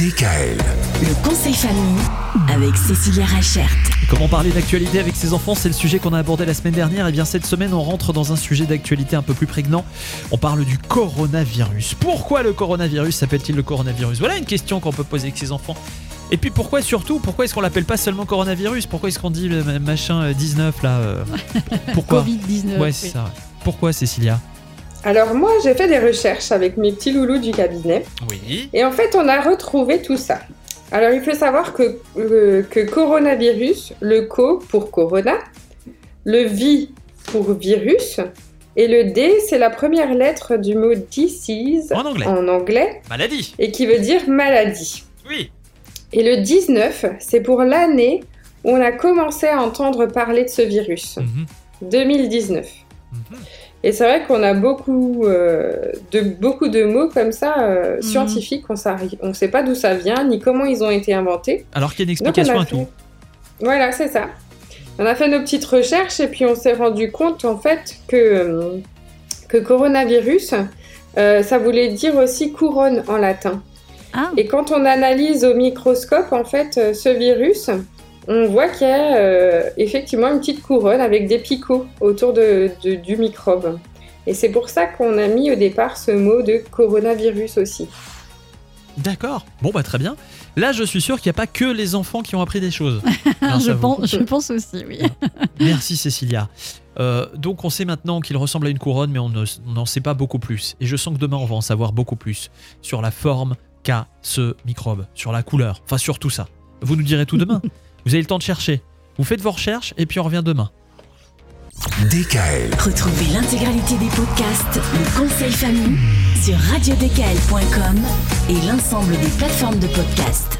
DKL. Le conseil famille avec Cécilia Rachert. Comment parler d'actualité avec ses enfants C'est le sujet qu'on a abordé la semaine dernière. Et bien cette semaine, on rentre dans un sujet d'actualité un peu plus prégnant. On parle du coronavirus. Pourquoi le coronavirus s'appelle-t-il le coronavirus? Voilà une question qu'on peut poser avec ses enfants. Et puis pourquoi surtout Pourquoi est-ce qu'on l'appelle pas seulement coronavirus? Pourquoi est-ce qu'on dit le machin euh, 19 là euh, Pourquoi? Covid-19. Ouais, c'est ça. Pourquoi Cécilia? Alors moi, j'ai fait des recherches avec mes petits loulous du cabinet Oui. et en fait, on a retrouvé tout ça. Alors il faut savoir que, euh, que coronavirus, le co pour corona, le vi pour virus et le D, c'est la première lettre du mot disease En anglais. en anglais Maladie. et qui veut dire maladie. Oui. Et le 19, c'est pour l'année où on a commencé à entendre parler de ce virus, Mhm. 2019. Mhm. Et c'est vrai qu'on a beaucoup, euh, de, beaucoup de mots comme ça, euh, Mhm. scientifiques, on ne sait pas d'où ça vient, ni comment ils ont été inventés. Alors qu'il y a une explication a à fait- tout. Voilà, c'est ça. On a fait nos petites recherches et puis on s'est rendu compte en fait que, euh, que coronavirus, euh, ça voulait dire aussi couronne en latin. Ah, Et quand on analyse au microscope en fait ce virus, on voit qu'il y a euh, effectivement une petite couronne avec des picots autour de, de- du microbe. Et c'est pour ça qu'on a mis au départ ce mot de coronavirus aussi. D'accord. Bon bah très bien. Là, je suis sûr qu'il n'y a pas que les enfants qui ont appris des choses. je, pense, je pense aussi, oui. Merci Cécilia. Euh, donc on sait maintenant qu'il ressemble à une couronne, mais on n'en sait pas beaucoup plus. Et je sens que demain on va en savoir beaucoup plus sur la forme qu'a ce microbe, sur la couleur, enfin sur tout ça. Vous nous direz tout demain. Vous avez le temps de chercher. Vous faites vos recherches et puis on revient demain. DKL. Retrouvez l'intégralité des podcasts Le conseil famille sur radiodkl.com et l'ensemble des plateformes de podcasts.